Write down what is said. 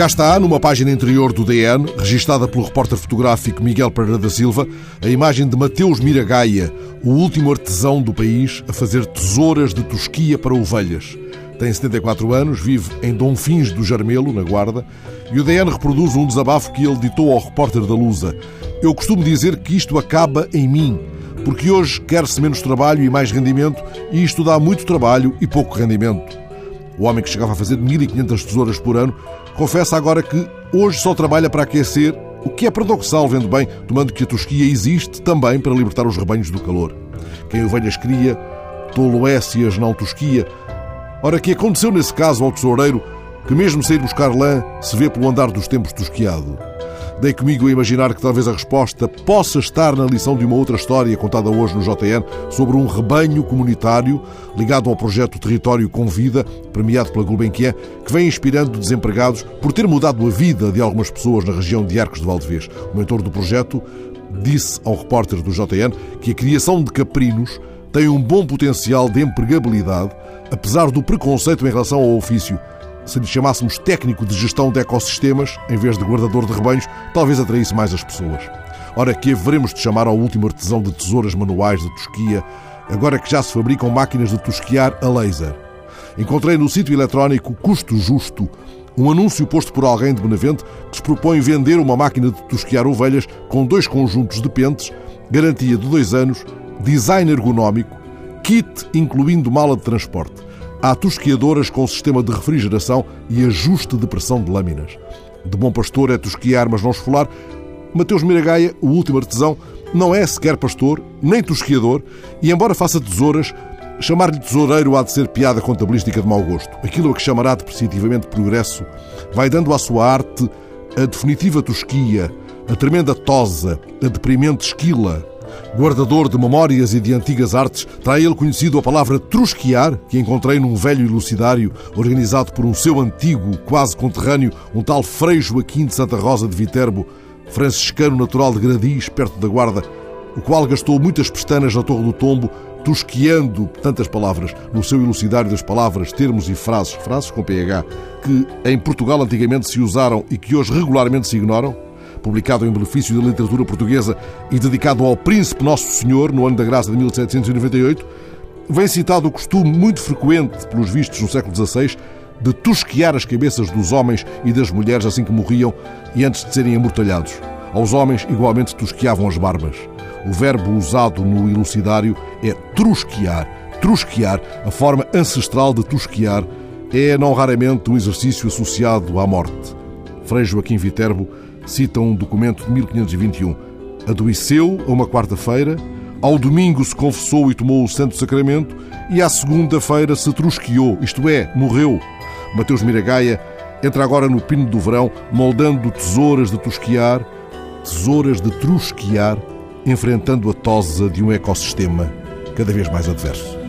Cá está, numa página interior do DN, registada pelo repórter fotográfico Miguel Pereira da Silva, a imagem de Mateus Miragaia, o último artesão do país a fazer tesouras de tosquia para ovelhas. Tem 74 anos, vive em Dom Fins do Jarmelo, na Guarda, e o DN reproduz um desabafo que ele ditou ao repórter da Lusa. Eu costumo dizer que isto acaba em mim, porque hoje quer-se menos trabalho e mais rendimento, e isto dá muito trabalho e pouco rendimento. O homem que chegava a fazer 1.500 tesouras por ano confessa agora que hoje só trabalha para aquecer, o que é paradoxal, vendo bem, tomando que a tosquia existe também para libertar os rebanhos do calor. Quem ovelhas cria, tolo é as não tosquia. Ora, que aconteceu nesse caso ao tesoureiro, que mesmo sem ir buscar lã, se vê pelo andar dos tempos tosquiado? Dei comigo a imaginar que talvez a resposta possa estar na lição de uma outra história contada hoje no JN sobre um rebanho comunitário ligado ao projeto Território com Vida, premiado pela Gulbenkian, que vem inspirando desempregados por ter mudado a vida de algumas pessoas na região de Arcos de Valdevez. O mentor do projeto disse ao repórter do JN que a criação de caprinos tem um bom potencial de empregabilidade, apesar do preconceito em relação ao ofício se lhe chamássemos técnico de gestão de ecossistemas, em vez de guardador de rebanhos, talvez atraísse mais as pessoas. Ora, que haveremos de chamar ao último artesão de tesouras manuais de tosquia, agora que já se fabricam máquinas de tosquiar a laser. Encontrei no sítio eletrónico Custo Justo um anúncio posto por alguém de Benavente que se propõe vender uma máquina de tosquiar ovelhas com dois conjuntos de pentes, garantia de dois anos, design ergonómico, kit incluindo mala de transporte. Há tosquiadoras com sistema de refrigeração e ajuste de pressão de lâminas. De bom pastor é tosquiar, mas não esfolar. Mateus Miragaia, o último artesão, não é sequer pastor, nem tosquiador, e embora faça tesouras, chamar-lhe tesoureiro há de ser piada contabilística de mau gosto. Aquilo a que chamará depreciativamente progresso vai dando à sua arte a definitiva tosquia, a tremenda tosa, a deprimente esquila, Guardador de memórias e de antigas artes, terá ele conhecido a palavra trusquear, que encontrei num velho ilucidário organizado por um seu antigo, quase conterrâneo, um tal Frei Joaquim de Santa Rosa de Viterbo, franciscano natural de Gradis, perto da Guarda, o qual gastou muitas pestanas na Torre do Tombo, tosqueando tantas palavras no seu elucidário das palavras, termos e frases, frases com PH, que em Portugal antigamente se usaram e que hoje regularmente se ignoram, publicado em benefício da literatura portuguesa e dedicado ao Príncipe Nosso Senhor no ano da graça de 1798, vem citado o costume muito frequente, pelos vistos no século XVI, de tosquear as cabeças dos homens e das mulheres assim que morriam e antes de serem amortalhados. Aos homens, igualmente, tosqueavam as barbas. O verbo usado no ilucidário é trusquear. Trusquear, a forma ancestral de tosquear, é não raramente um exercício associado à morte. Frei Joaquim Viterbo cita um documento de 1521. Adoeceu a uma quarta-feira, ao domingo se confessou e tomou o Santo Sacramento, e à segunda-feira se trusqueou, isto é, morreu. Mateus Miragaia entra agora no pino do verão, moldando tesouras de tosquear, tesouras de trusquear, enfrentando a tosa de um ecossistema cada vez mais adverso.